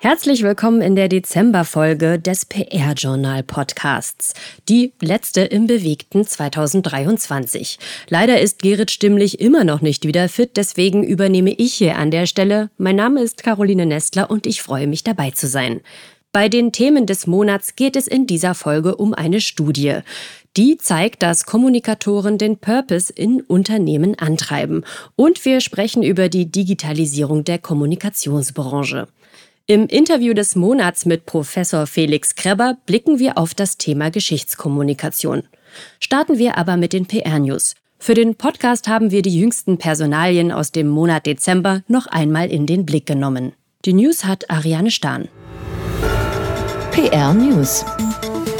Herzlich willkommen in der Dezemberfolge des PR-Journal-Podcasts. Die letzte im bewegten 2023. Leider ist Gerrit Stimmlich immer noch nicht wieder fit, deswegen übernehme ich hier an der Stelle. Mein Name ist Caroline Nestler und ich freue mich dabei zu sein. Bei den Themen des Monats geht es in dieser Folge um eine Studie. Die zeigt, dass Kommunikatoren den Purpose in Unternehmen antreiben. Und wir sprechen über die Digitalisierung der Kommunikationsbranche. Im Interview des Monats mit Professor Felix Kreber blicken wir auf das Thema Geschichtskommunikation. Starten wir aber mit den PR-News. Für den Podcast haben wir die jüngsten Personalien aus dem Monat Dezember noch einmal in den Blick genommen. Die News hat Ariane Stahn. PR News.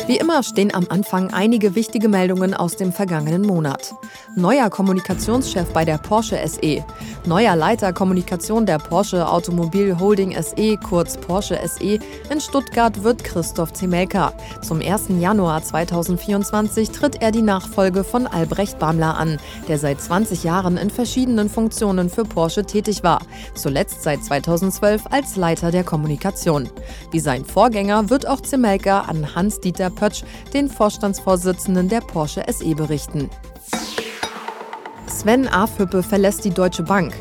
Wie immer stehen am Anfang einige wichtige Meldungen aus dem vergangenen Monat. Neuer Kommunikationschef bei der Porsche SE. Neuer Leiter Kommunikation der Porsche Automobil Holding SE, kurz Porsche SE. In Stuttgart wird Christoph Zemelka. Zum 1. Januar 2024 tritt er die Nachfolge von Albrecht Bamler an, der seit 20 Jahren in verschiedenen Funktionen für Porsche tätig war. Zuletzt seit 2012 als Leiter der Kommunikation. Wie sein Vorgänger wird auch Zemelka an Hans-Dieter Pötsch, den Vorstandsvorsitzenden der Porsche SE, berichten. Sven Afhüppe verlässt die Deutsche Bank.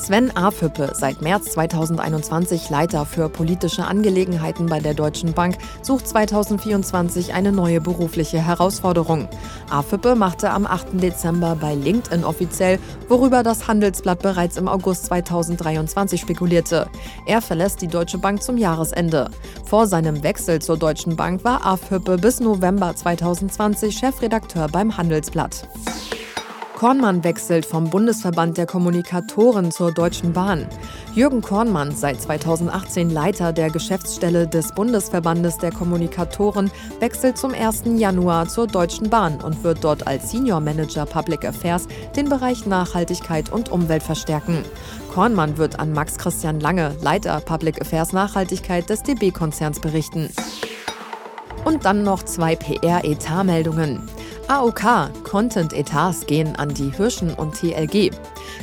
Sven Afhüppe, seit März 2021 Leiter für politische Angelegenheiten bei der Deutschen Bank, sucht 2024 eine neue berufliche Herausforderung. Afhüppe machte am 8. Dezember bei LinkedIn offiziell, worüber das Handelsblatt bereits im August 2023 spekulierte. Er verlässt die Deutsche Bank zum Jahresende. Vor seinem Wechsel zur Deutschen Bank war Afhüppe bis November 2020 Chefredakteur beim Handelsblatt. Kornmann wechselt vom Bundesverband der Kommunikatoren zur Deutschen Bahn. Jürgen Kornmann, seit 2018 Leiter der Geschäftsstelle des Bundesverbandes der Kommunikatoren, wechselt zum 1. Januar zur Deutschen Bahn und wird dort als Senior Manager Public Affairs den Bereich Nachhaltigkeit und Umwelt verstärken. Kornmann wird an Max Christian Lange, Leiter Public Affairs Nachhaltigkeit des DB-Konzerns, berichten. Und dann noch zwei PR-Etat-Meldungen. AOK Content-Etats gehen an die Hirschen und TLG.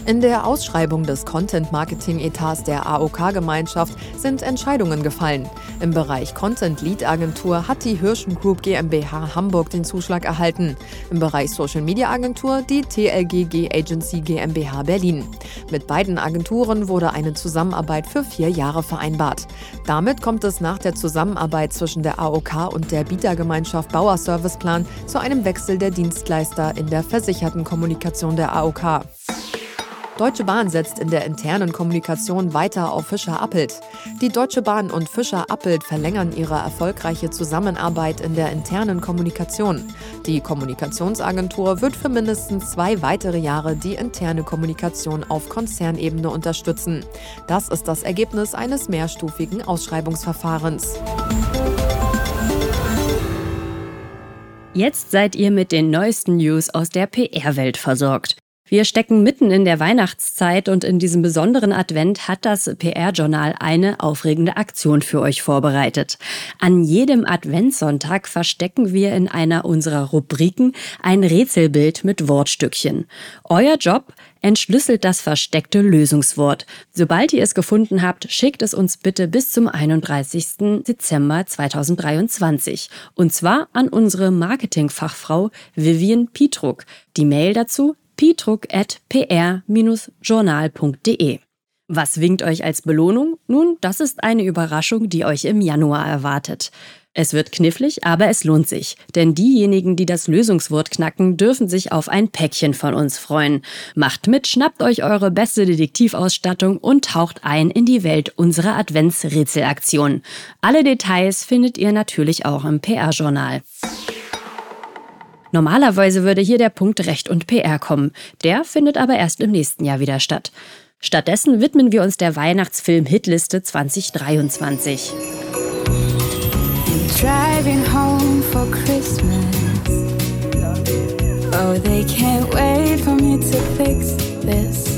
In der Ausschreibung des Content-Marketing-Etats der AOK-Gemeinschaft sind Entscheidungen gefallen. Im Bereich Content-Lead-Agentur hat die Hirschen Group GmbH Hamburg den Zuschlag erhalten. Im Bereich Social-Media-Agentur die TLGG Agency GmbH Berlin. Mit beiden Agenturen wurde eine Zusammenarbeit für vier Jahre vereinbart. Damit kommt es nach der Zusammenarbeit zwischen der AOK und der Bietergemeinschaft Bauer Serviceplan zu einem Wechsel der Dienstleister in der versicherten Kommunikation der AOK. Deutsche Bahn setzt in der internen Kommunikation weiter auf Fischer-Appelt. Die Deutsche Bahn und Fischer-Appelt verlängern ihre erfolgreiche Zusammenarbeit in der internen Kommunikation. Die Kommunikationsagentur wird für mindestens zwei weitere Jahre die interne Kommunikation auf Konzernebene unterstützen. Das ist das Ergebnis eines mehrstufigen Ausschreibungsverfahrens. Jetzt seid ihr mit den neuesten News aus der PR-Welt versorgt. Wir stecken mitten in der Weihnachtszeit und in diesem besonderen Advent hat das PR-Journal eine aufregende Aktion für euch vorbereitet. An jedem Adventssonntag verstecken wir in einer unserer Rubriken ein Rätselbild mit Wortstückchen. Euer Job, entschlüsselt das versteckte Lösungswort. Sobald ihr es gefunden habt, schickt es uns bitte bis zum 31. Dezember 2023. Und zwar an unsere Marketingfachfrau Vivian Pietruck. Die Mail dazu pietruck.pr-journal.de. Was winkt euch als Belohnung? Nun, das ist eine Überraschung, die euch im Januar erwartet. Es wird knifflig, aber es lohnt sich. Denn diejenigen, die das Lösungswort knacken, dürfen sich auf ein Päckchen von uns freuen. Macht mit, schnappt euch eure beste Detektivausstattung und taucht ein in die Welt unserer Adventsrätselaktion. Alle Details findet ihr natürlich auch im PR-Journal. Normalerweise würde hier der Punkt Recht und PR kommen. Der findet aber erst im nächsten Jahr wieder statt. Stattdessen widmen wir uns der Weihnachtsfilm-Hitliste 2023 driving home for Christmas. Oh, they can't wait for me to fix this.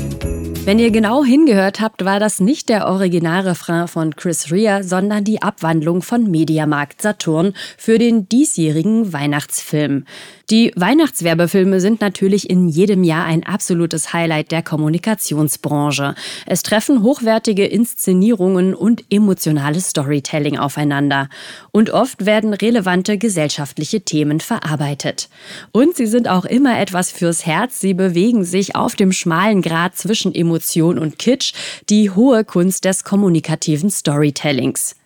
Wenn ihr genau hingehört habt, war das nicht der Originalrefrain von Chris Rea, sondern die Abwandlung von Mediamarkt Saturn für den diesjährigen Weihnachtsfilm. Die Weihnachtswerbefilme sind natürlich in jedem Jahr ein absolutes Highlight der Kommunikationsbranche. Es treffen hochwertige Inszenierungen und emotionales Storytelling aufeinander. Und oft werden relevante gesellschaftliche Themen verarbeitet. Und sie sind auch immer etwas fürs Herz. Sie bewegen sich auf dem schmalen Grad zwischen Emotion und Kitsch, die hohe Kunst des kommunikativen Storytellings.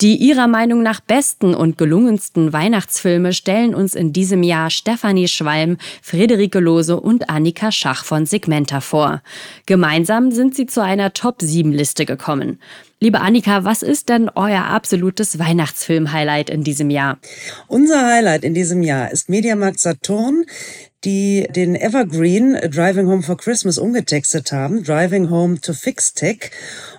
Die ihrer Meinung nach besten und gelungensten Weihnachtsfilme stellen uns in diesem Jahr Stefanie Schwalm, Friederike Lose und Annika Schach von Segmenta vor. Gemeinsam sind sie zu einer Top-7-Liste gekommen. Liebe Annika, was ist denn euer absolutes Weihnachtsfilm-Highlight in diesem Jahr? Unser Highlight in diesem Jahr ist Mediamarkt Saturn, die den Evergreen Driving Home for Christmas umgetextet haben, Driving Home to Fix Tech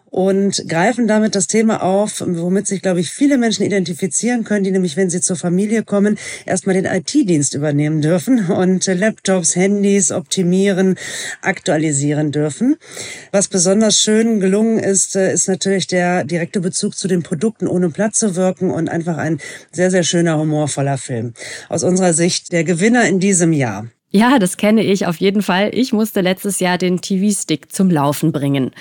und greifen damit das Thema auf, womit sich, glaube ich, viele Menschen identifizieren können, die nämlich, wenn sie zur Familie kommen, erstmal den IT-Dienst übernehmen dürfen und Laptops, Handys optimieren, aktualisieren dürfen. Was besonders schön gelungen ist, äh, ist natürlich der direkte Bezug zu den Produkten, ohne Platz zu wirken und einfach ein sehr, sehr schöner, humorvoller Film. Aus unserer Sicht der Gewinner in diesem Jahr. Ja, das kenne ich auf jeden Fall. Ich musste letztes Jahr den TV-Stick zum Laufen bringen.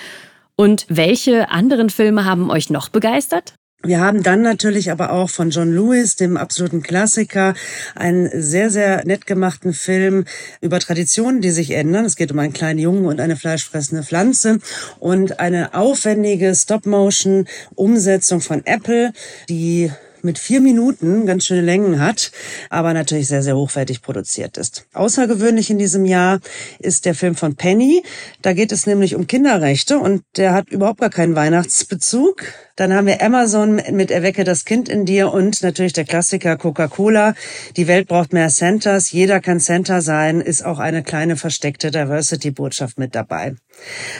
Und welche anderen Filme haben euch noch begeistert? Wir haben dann natürlich aber auch von John Lewis, dem absoluten Klassiker, einen sehr, sehr nett gemachten Film über Traditionen, die sich ändern. Es geht um einen kleinen Jungen und eine fleischfressende Pflanze und eine aufwendige Stop-Motion-Umsetzung von Apple, die mit vier Minuten ganz schöne Längen hat, aber natürlich sehr, sehr hochwertig produziert ist. Außergewöhnlich in diesem Jahr ist der Film von Penny. Da geht es nämlich um Kinderrechte und der hat überhaupt gar keinen Weihnachtsbezug. Dann haben wir Amazon mit Erwecke das Kind in dir und natürlich der Klassiker Coca-Cola. Die Welt braucht mehr Centers. Jeder kann Center sein, ist auch eine kleine versteckte Diversity-Botschaft mit dabei.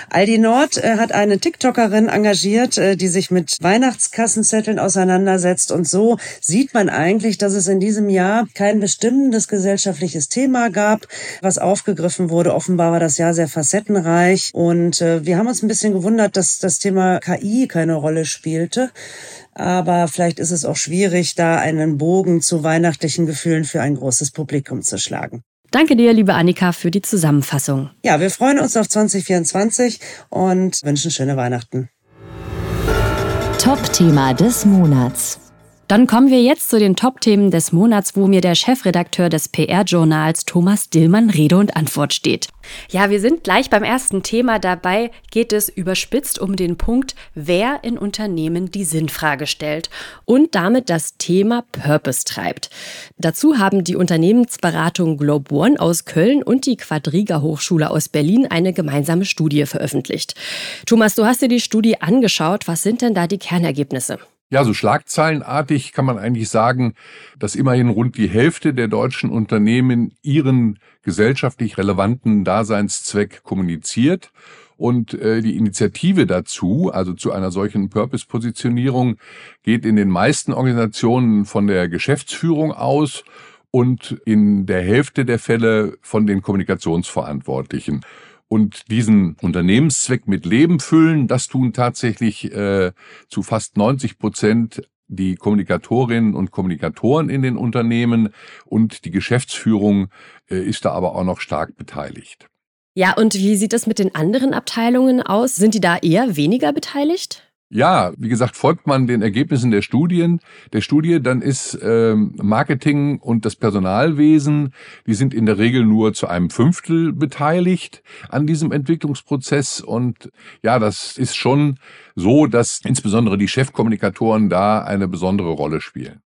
Aldi Nord äh, hat eine TikTokerin engagiert, äh, die sich mit Weihnachtskassenzetteln auseinandersetzt. Und so sieht man eigentlich, dass es in diesem Jahr kein bestimmendes gesellschaftliches Thema gab, was aufgegriffen wurde. Offenbar war das Jahr sehr facettenreich. Und äh, wir haben uns ein bisschen gewundert, dass das Thema KI keine Rolle spielte. Aber vielleicht ist es auch schwierig, da einen Bogen zu weihnachtlichen Gefühlen für ein großes Publikum zu schlagen. Danke dir, liebe Annika, für die Zusammenfassung. Ja, wir freuen uns auf 2024 und wünschen schöne Weihnachten. Top-Thema des Monats. Dann kommen wir jetzt zu den Top-Themen des Monats, wo mir der Chefredakteur des PR-Journals Thomas Dillmann Rede und Antwort steht. Ja, wir sind gleich beim ersten Thema. Dabei geht es überspitzt um den Punkt, wer in Unternehmen die Sinnfrage stellt und damit das Thema Purpose treibt. Dazu haben die Unternehmensberatung Globe One aus Köln und die Quadriga Hochschule aus Berlin eine gemeinsame Studie veröffentlicht. Thomas, du hast dir die Studie angeschaut. Was sind denn da die Kernergebnisse? Ja, so schlagzeilenartig kann man eigentlich sagen, dass immerhin rund die Hälfte der deutschen Unternehmen ihren gesellschaftlich relevanten Daseinszweck kommuniziert. Und äh, die Initiative dazu, also zu einer solchen Purpose-Positionierung, geht in den meisten Organisationen von der Geschäftsführung aus und in der Hälfte der Fälle von den Kommunikationsverantwortlichen und diesen Unternehmenszweck mit Leben füllen, das tun tatsächlich äh, zu fast 90 Prozent die Kommunikatorinnen und Kommunikatoren in den Unternehmen und die Geschäftsführung äh, ist da aber auch noch stark beteiligt. Ja, und wie sieht es mit den anderen Abteilungen aus? Sind die da eher weniger beteiligt? Ja, wie gesagt, folgt man den Ergebnissen der Studien, der Studie, dann ist ähm, Marketing und das Personalwesen, die sind in der Regel nur zu einem Fünftel beteiligt an diesem Entwicklungsprozess. Und ja, das ist schon so, dass insbesondere die Chefkommunikatoren da eine besondere Rolle spielen.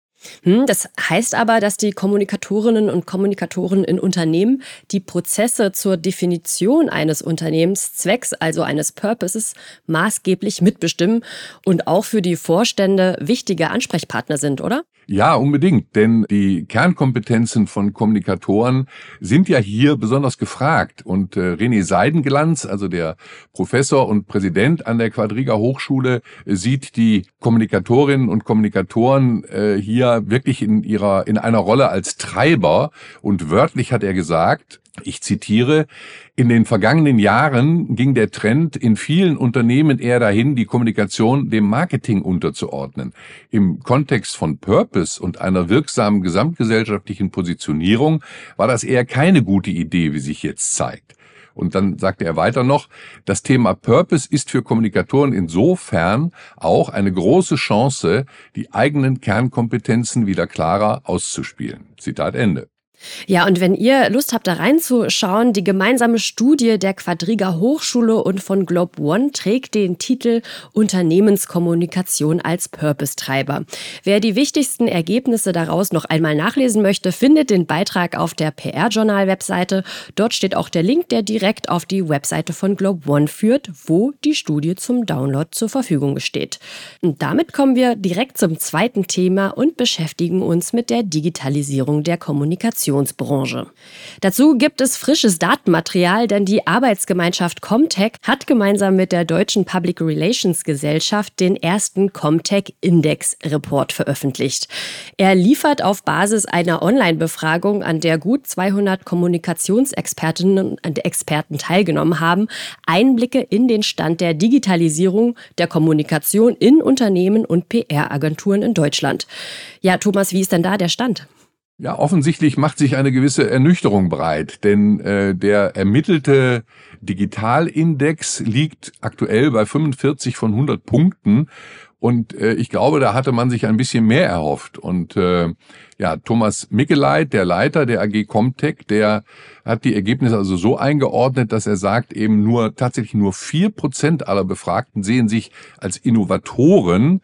Hm, das heißt aber, dass die Kommunikatorinnen und Kommunikatoren in Unternehmen die Prozesse zur Definition eines Unternehmenszwecks, also eines Purposes, maßgeblich mitbestimmen und auch für die Vorstände wichtige Ansprechpartner sind, oder? Ja, unbedingt, denn die Kernkompetenzen von Kommunikatoren sind ja hier besonders gefragt. Und äh, René Seidenglanz, also der Professor und Präsident an der Quadriga Hochschule, sieht die Kommunikatorinnen und Kommunikatoren äh, hier wirklich in ihrer in einer Rolle als Treiber. Und wörtlich hat er gesagt, Ich zitiere, in den vergangenen Jahren ging der Trend in vielen Unternehmen eher dahin, die Kommunikation dem Marketing unterzuordnen. Im Kontext von Purpose und einer wirksamen gesamtgesellschaftlichen Positionierung war das eher keine gute Idee, wie sich jetzt zeigt. Und dann sagte er weiter noch, das Thema Purpose ist für Kommunikatoren insofern auch eine große Chance, die eigenen Kernkompetenzen wieder klarer auszuspielen. Zitat Ende. Ja, und wenn ihr Lust habt, da reinzuschauen, die gemeinsame Studie der Quadriga Hochschule und von Globe One trägt den Titel Unternehmenskommunikation als Purpose-Treiber. Wer die wichtigsten Ergebnisse daraus noch einmal nachlesen möchte, findet den Beitrag auf der PR-Journal-Webseite. Dort steht auch der Link, der direkt auf die Webseite von Globe One führt, wo die Studie zum Download zur Verfügung steht. Und damit kommen wir direkt zum zweiten Thema und beschäftigen uns mit der Digitalisierung der Kommunikation. Kommunikationsbranche. Dazu gibt es frisches Datenmaterial, denn die Arbeitsgemeinschaft Comtech hat gemeinsam mit der Deutschen Public Relations Gesellschaft den ersten Comtech Index Report veröffentlicht. Er liefert auf Basis einer Online-Befragung, an der gut 200 Kommunikationsexpertinnen und Experten teilgenommen haben, Einblicke in den Stand der Digitalisierung der Kommunikation in Unternehmen und PR-Agenturen in Deutschland. Ja, Thomas, wie ist denn da der Stand? Ja, offensichtlich macht sich eine gewisse Ernüchterung breit, denn äh, der ermittelte Digitalindex liegt aktuell bei 45 von 100 Punkten und äh, ich glaube, da hatte man sich ein bisschen mehr erhofft. Und äh, ja, Thomas Mickeleit, der Leiter der AG Comtech, der hat die Ergebnisse also so eingeordnet, dass er sagt, eben nur tatsächlich nur vier Prozent aller Befragten sehen sich als Innovatoren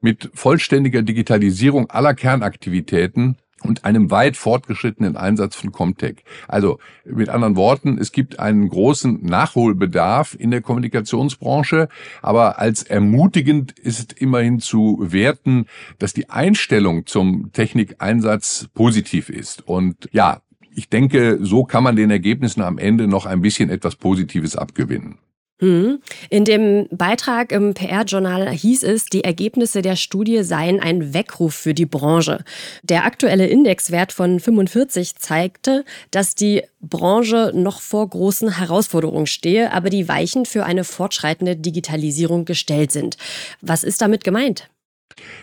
mit vollständiger Digitalisierung aller Kernaktivitäten und einem weit fortgeschrittenen Einsatz von Comtech. Also mit anderen Worten, es gibt einen großen Nachholbedarf in der Kommunikationsbranche, aber als ermutigend ist immerhin zu werten, dass die Einstellung zum Technikeinsatz positiv ist. Und ja, ich denke, so kann man den Ergebnissen am Ende noch ein bisschen etwas Positives abgewinnen. Hm. In dem Beitrag im PR-Journal hieß es, die Ergebnisse der Studie seien ein Weckruf für die Branche. Der aktuelle Indexwert von 45 zeigte, dass die Branche noch vor großen Herausforderungen stehe, aber die Weichen für eine fortschreitende Digitalisierung gestellt sind. Was ist damit gemeint?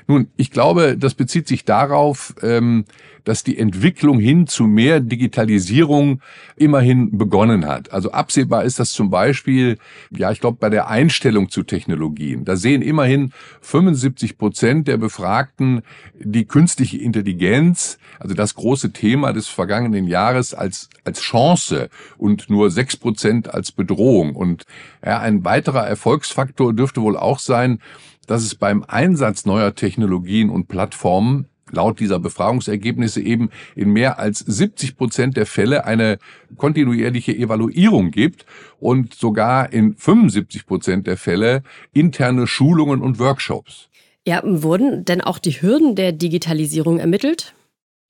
Nun, ich glaube, das bezieht sich darauf, ähm, dass die Entwicklung hin zu mehr Digitalisierung immerhin begonnen hat. Also absehbar ist das zum Beispiel, ja, ich glaube, bei der Einstellung zu Technologien. Da sehen immerhin 75 Prozent der Befragten die künstliche Intelligenz, also das große Thema des vergangenen Jahres, als, als Chance und nur sechs Prozent als Bedrohung. Und ja, ein weiterer Erfolgsfaktor dürfte wohl auch sein, dass es beim Einsatz neuer Technologien und Plattformen laut dieser Befragungsergebnisse eben in mehr als 70 Prozent der Fälle eine kontinuierliche Evaluierung gibt und sogar in 75 Prozent der Fälle interne Schulungen und Workshops. Ja, wurden denn auch die Hürden der Digitalisierung ermittelt?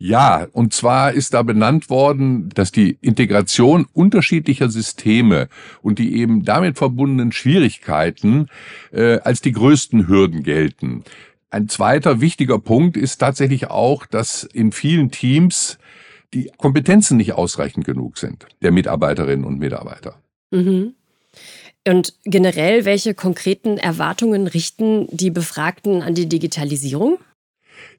Ja, und zwar ist da benannt worden, dass die Integration unterschiedlicher Systeme und die eben damit verbundenen Schwierigkeiten äh, als die größten Hürden gelten. Ein zweiter wichtiger Punkt ist tatsächlich auch, dass in vielen Teams die Kompetenzen nicht ausreichend genug sind, der Mitarbeiterinnen und Mitarbeiter. Mhm. Und generell, welche konkreten Erwartungen richten die Befragten an die Digitalisierung?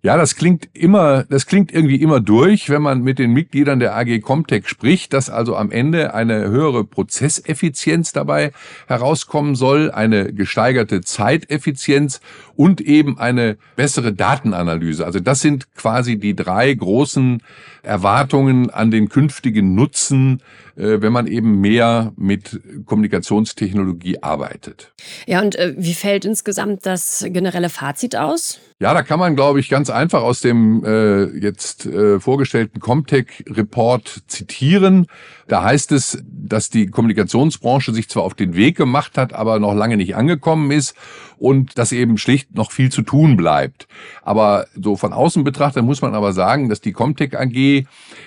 Ja, das klingt immer, das klingt irgendwie immer durch, wenn man mit den Mitgliedern der AG Comtech spricht, dass also am Ende eine höhere Prozesseffizienz dabei herauskommen soll, eine gesteigerte Zeiteffizienz und eben eine bessere Datenanalyse. Also das sind quasi die drei großen Erwartungen an den künftigen Nutzen, äh, wenn man eben mehr mit Kommunikationstechnologie arbeitet. Ja, und äh, wie fällt insgesamt das generelle Fazit aus? Ja, da kann man, glaube ich, ganz einfach aus dem äh, jetzt äh, vorgestellten Comtech-Report zitieren. Da heißt es, dass die Kommunikationsbranche sich zwar auf den Weg gemacht hat, aber noch lange nicht angekommen ist und dass eben schlicht noch viel zu tun bleibt. Aber so von außen betrachtet muss man aber sagen, dass die Comtech AG,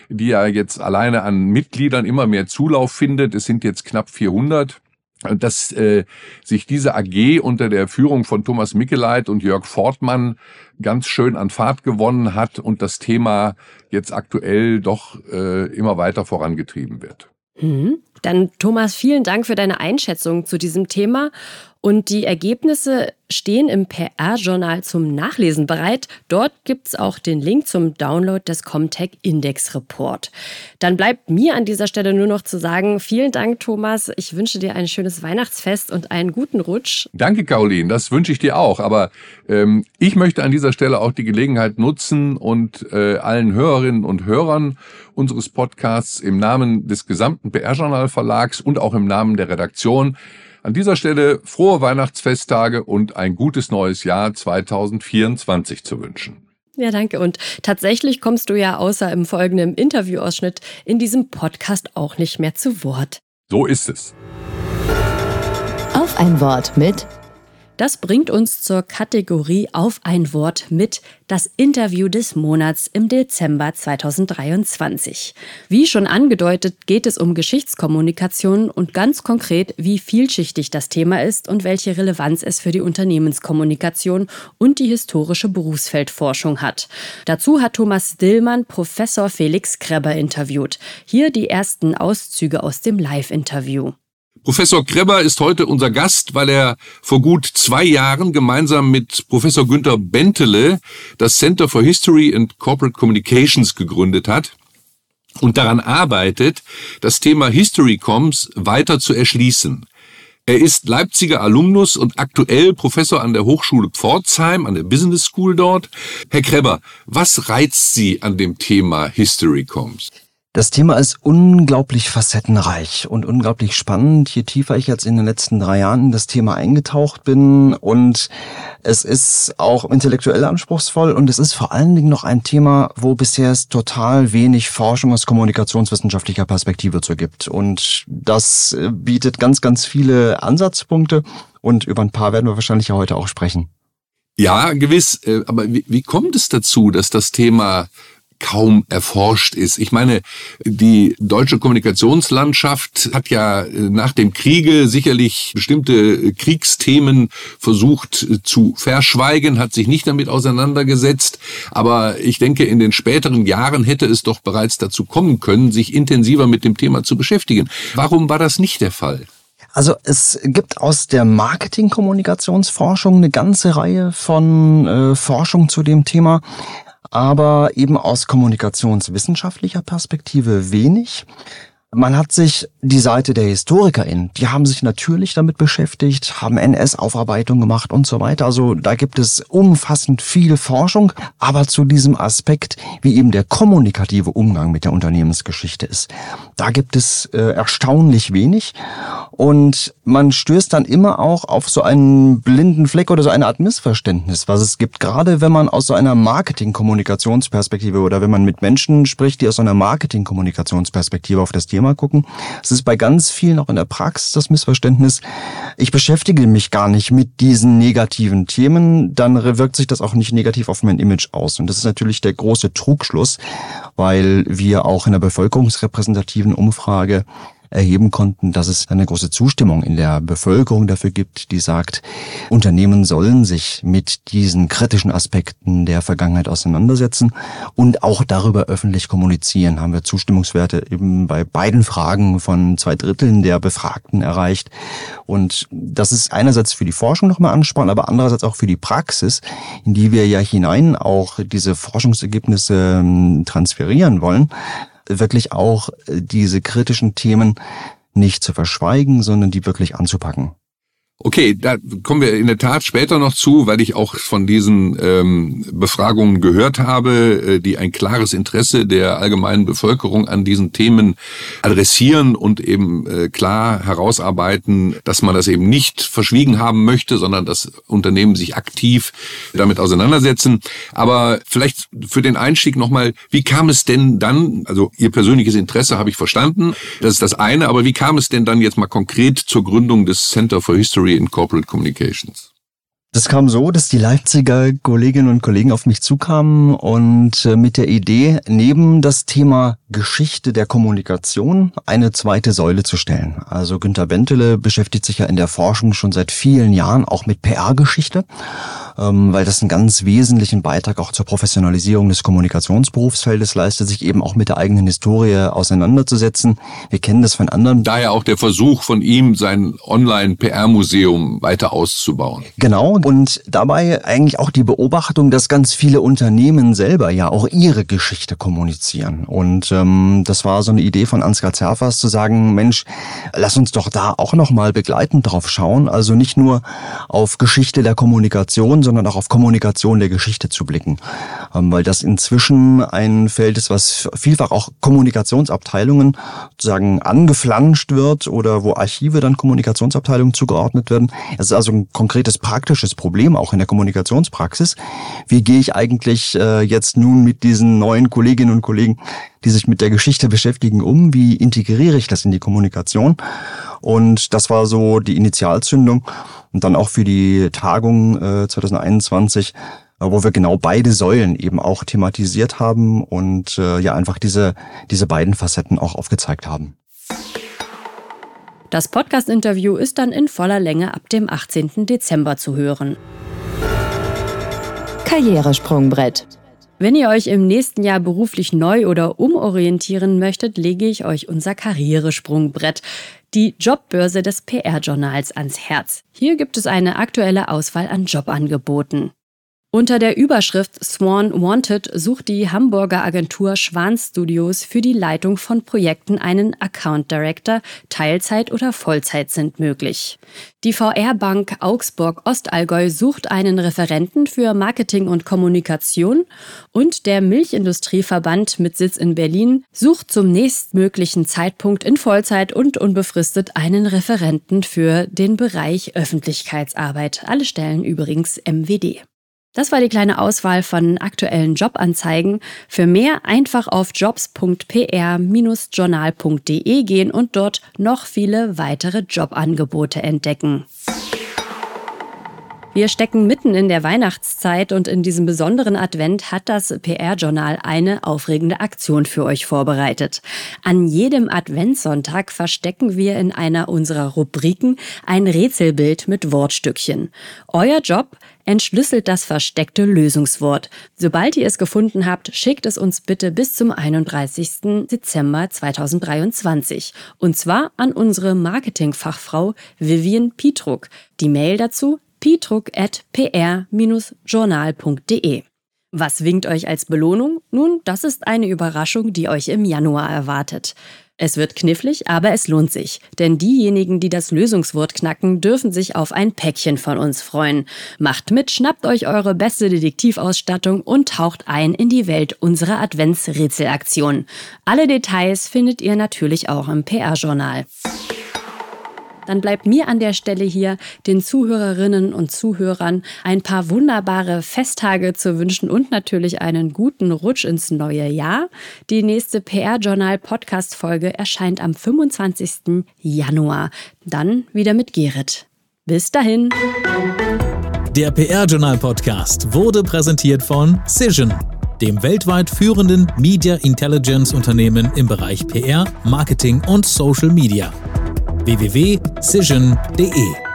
die ja jetzt alleine an Mitgliedern immer mehr Zulauf findet, es sind jetzt knapp 400, dass äh, sich diese AG unter der Führung von Thomas Mickeleit und Jörg Fortmann ganz schön an Fahrt gewonnen hat und das Thema jetzt aktuell doch äh, immer weiter vorangetrieben wird. Hm. Dann Thomas, vielen Dank für deine Einschätzung zu diesem Thema. Und die Ergebnisse stehen im PR-Journal zum Nachlesen bereit. Dort gibt es auch den Link zum Download des Comtech Index Report. Dann bleibt mir an dieser Stelle nur noch zu sagen, vielen Dank, Thomas. Ich wünsche dir ein schönes Weihnachtsfest und einen guten Rutsch. Danke, Caroline. Das wünsche ich dir auch. Aber ähm, ich möchte an dieser Stelle auch die Gelegenheit nutzen und äh, allen Hörerinnen und Hörern unseres Podcasts im Namen des gesamten PR-Journal Verlags und auch im Namen der Redaktion an dieser Stelle frohe Weihnachtsfesttage und ein gutes neues Jahr 2024 zu wünschen. Ja, danke. Und tatsächlich kommst du ja außer im folgenden Interviewausschnitt in diesem Podcast auch nicht mehr zu Wort. So ist es. Auf ein Wort mit das bringt uns zur Kategorie Auf ein Wort mit das Interview des Monats im Dezember 2023. Wie schon angedeutet, geht es um Geschichtskommunikation und ganz konkret, wie vielschichtig das Thema ist und welche Relevanz es für die Unternehmenskommunikation und die historische Berufsfeldforschung hat. Dazu hat Thomas Dillmann Professor Felix Kreber interviewt. Hier die ersten Auszüge aus dem Live-Interview. Professor Kreber ist heute unser Gast, weil er vor gut zwei Jahren gemeinsam mit Professor Günther Bentele das Center for History and Corporate Communications gegründet hat und daran arbeitet, das Thema Historycoms weiter zu erschließen. Er ist Leipziger Alumnus und aktuell Professor an der Hochschule Pforzheim, an der Business School dort. Herr Kreber, was reizt Sie an dem Thema Historycoms? Das Thema ist unglaublich facettenreich und unglaublich spannend, je tiefer ich jetzt in den letzten drei Jahren in das Thema eingetaucht bin. Und es ist auch intellektuell anspruchsvoll und es ist vor allen Dingen noch ein Thema, wo bisher es total wenig Forschung aus kommunikationswissenschaftlicher Perspektive zu gibt. Und das bietet ganz, ganz viele Ansatzpunkte und über ein paar werden wir wahrscheinlich ja heute auch sprechen. Ja, gewiss. Äh, aber wie kommt es dazu, dass das Thema kaum erforscht ist. Ich meine, die deutsche Kommunikationslandschaft hat ja äh, nach dem Kriege sicherlich bestimmte äh, Kriegsthemen versucht äh, zu verschweigen, hat sich nicht damit auseinandergesetzt. Aber ich denke, in den späteren Jahren hätte es doch bereits dazu kommen können, sich intensiver mit dem Thema zu beschäftigen. Warum war das nicht der Fall? Also es gibt aus der Marketing-Kommunikationsforschung eine ganze Reihe von äh, Forschung zu dem Thema aber eben aus kommunikationswissenschaftlicher Perspektive wenig. Man hat sich die Seite der HistorikerInnen, die haben sich natürlich damit beschäftigt, haben NS-Aufarbeitung gemacht und so weiter. Also da gibt es umfassend viel Forschung, aber zu diesem Aspekt, wie eben der kommunikative Umgang mit der Unternehmensgeschichte ist, da gibt es äh, erstaunlich wenig. Und man stößt dann immer auch auf so einen blinden Fleck oder so eine Art Missverständnis, was es gibt, gerade wenn man aus so einer Marketing-Kommunikationsperspektive oder wenn man mit Menschen spricht, die aus so einer Marketing-Kommunikationsperspektive auf das Thema Thema gucken. Es ist bei ganz vielen auch in der Praxis das Missverständnis. Ich beschäftige mich gar nicht mit diesen negativen Themen, dann wirkt sich das auch nicht negativ auf mein Image aus. Und das ist natürlich der große Trugschluss, weil wir auch in der bevölkerungsrepräsentativen Umfrage erheben konnten, dass es eine große Zustimmung in der Bevölkerung dafür gibt, die sagt, Unternehmen sollen sich mit diesen kritischen Aspekten der Vergangenheit auseinandersetzen und auch darüber öffentlich kommunizieren. Haben wir Zustimmungswerte eben bei beiden Fragen von zwei Dritteln der Befragten erreicht. Und das ist einerseits für die Forschung nochmal Ansporn, aber andererseits auch für die Praxis, in die wir ja hinein auch diese Forschungsergebnisse ähm, transferieren wollen wirklich auch äh, diese kritischen Themen nicht zu verschweigen, sondern die wirklich anzupacken. Okay, da kommen wir in der Tat später noch zu, weil ich auch von diesen ähm, Befragungen gehört habe, äh, die ein klares Interesse der allgemeinen Bevölkerung an diesen Themen adressieren und eben äh, klar herausarbeiten, dass man das eben nicht verschwiegen haben möchte, sondern dass Unternehmen sich aktiv damit auseinandersetzen. Aber vielleicht für den Einstieg nochmal, wie kam es denn dann, also Ihr persönliches Interesse habe ich verstanden, das ist das eine, aber wie kam es denn dann jetzt mal konkret zur Gründung des Center for History In Corporate Communications. Das kam so, dass die Leipziger Kolleginnen und Kollegen auf mich zukamen und äh, mit der Idee, neben das Thema Geschichte der Kommunikation eine zweite Säule zu stellen. Also Günter Bentele beschäftigt sich ja in der Forschung schon seit vielen Jahren auch mit PR-Geschichte, ähm, weil das einen ganz wesentlichen Beitrag auch zur Professionalisierung des Kommunikationsberufsfeldes leistet, sich eben auch mit der eigenen Historie auseinanderzusetzen. Wir kennen das von anderen. Daher auch der Versuch von ihm, sein Online-PR-Museum weiter auszubauen. Genau und dabei eigentlich auch die Beobachtung, dass ganz viele Unternehmen selber ja auch ihre Geschichte kommunizieren. Und ähm, das war so eine Idee von Ansgar Zerfers zu sagen, Mensch, lass uns doch da auch nochmal begleitend drauf schauen. Also nicht nur auf Geschichte der Kommunikation, sondern auch auf Kommunikation der Geschichte zu blicken. Ähm, weil das inzwischen ein Feld ist, was vielfach auch Kommunikationsabteilungen sozusagen angeflanscht wird oder wo Archive dann Kommunikationsabteilungen zugeordnet werden. Es ist also ein konkretes praktisches Problem auch in der Kommunikationspraxis. Wie gehe ich eigentlich äh, jetzt nun mit diesen neuen Kolleginnen und Kollegen, die sich mit der Geschichte beschäftigen, um? Wie integriere ich das in die Kommunikation? Und das war so die Initialzündung. Und dann auch für die Tagung äh, 2021 äh, wo wir genau beide Säulen eben auch thematisiert haben und äh, ja einfach diese, diese beiden Facetten auch aufgezeigt haben. Das Podcast-Interview ist dann in voller Länge ab dem 18. Dezember zu hören. Karrieresprungbrett. Wenn ihr euch im nächsten Jahr beruflich neu oder umorientieren möchtet, lege ich euch unser Karrieresprungbrett, die Jobbörse des PR-Journals ans Herz. Hier gibt es eine aktuelle Auswahl an Jobangeboten. Unter der Überschrift Swan Wanted sucht die Hamburger Agentur Schwan Studios für die Leitung von Projekten einen Account Director. Teilzeit oder Vollzeit sind möglich. Die VR-Bank Augsburg Ostallgäu sucht einen Referenten für Marketing und Kommunikation und der Milchindustrieverband mit Sitz in Berlin sucht zum nächstmöglichen Zeitpunkt in Vollzeit und unbefristet einen Referenten für den Bereich Öffentlichkeitsarbeit. Alle Stellen übrigens MWD. Das war die kleine Auswahl von aktuellen Jobanzeigen. Für mehr einfach auf jobs.pr-journal.de gehen und dort noch viele weitere Jobangebote entdecken. Wir stecken mitten in der Weihnachtszeit und in diesem besonderen Advent hat das PR-Journal eine aufregende Aktion für euch vorbereitet. An jedem Adventssonntag verstecken wir in einer unserer Rubriken ein Rätselbild mit Wortstückchen. Euer Job, entschlüsselt das versteckte Lösungswort. Sobald ihr es gefunden habt, schickt es uns bitte bis zum 31. Dezember 2023. Und zwar an unsere Marketingfachfrau Vivian Pietruck. Die Mail dazu pdruck.pr-journal.de. Was winkt euch als Belohnung? Nun, das ist eine Überraschung, die euch im Januar erwartet. Es wird knifflig, aber es lohnt sich, denn diejenigen, die das Lösungswort knacken, dürfen sich auf ein Päckchen von uns freuen. Macht mit, schnappt euch eure beste Detektivausstattung und taucht ein in die Welt unserer Adventsrätselaktion. Alle Details findet ihr natürlich auch im PR-Journal dann bleibt mir an der Stelle hier den Zuhörerinnen und Zuhörern ein paar wunderbare Festtage zu wünschen und natürlich einen guten Rutsch ins neue Jahr. Die nächste PR-Journal-Podcast-Folge erscheint am 25. Januar. Dann wieder mit Gerrit. Bis dahin. Der PR-Journal-Podcast wurde präsentiert von Cision dem weltweit führenden Media Intelligence Unternehmen im Bereich PR, Marketing und Social Media www.cision.de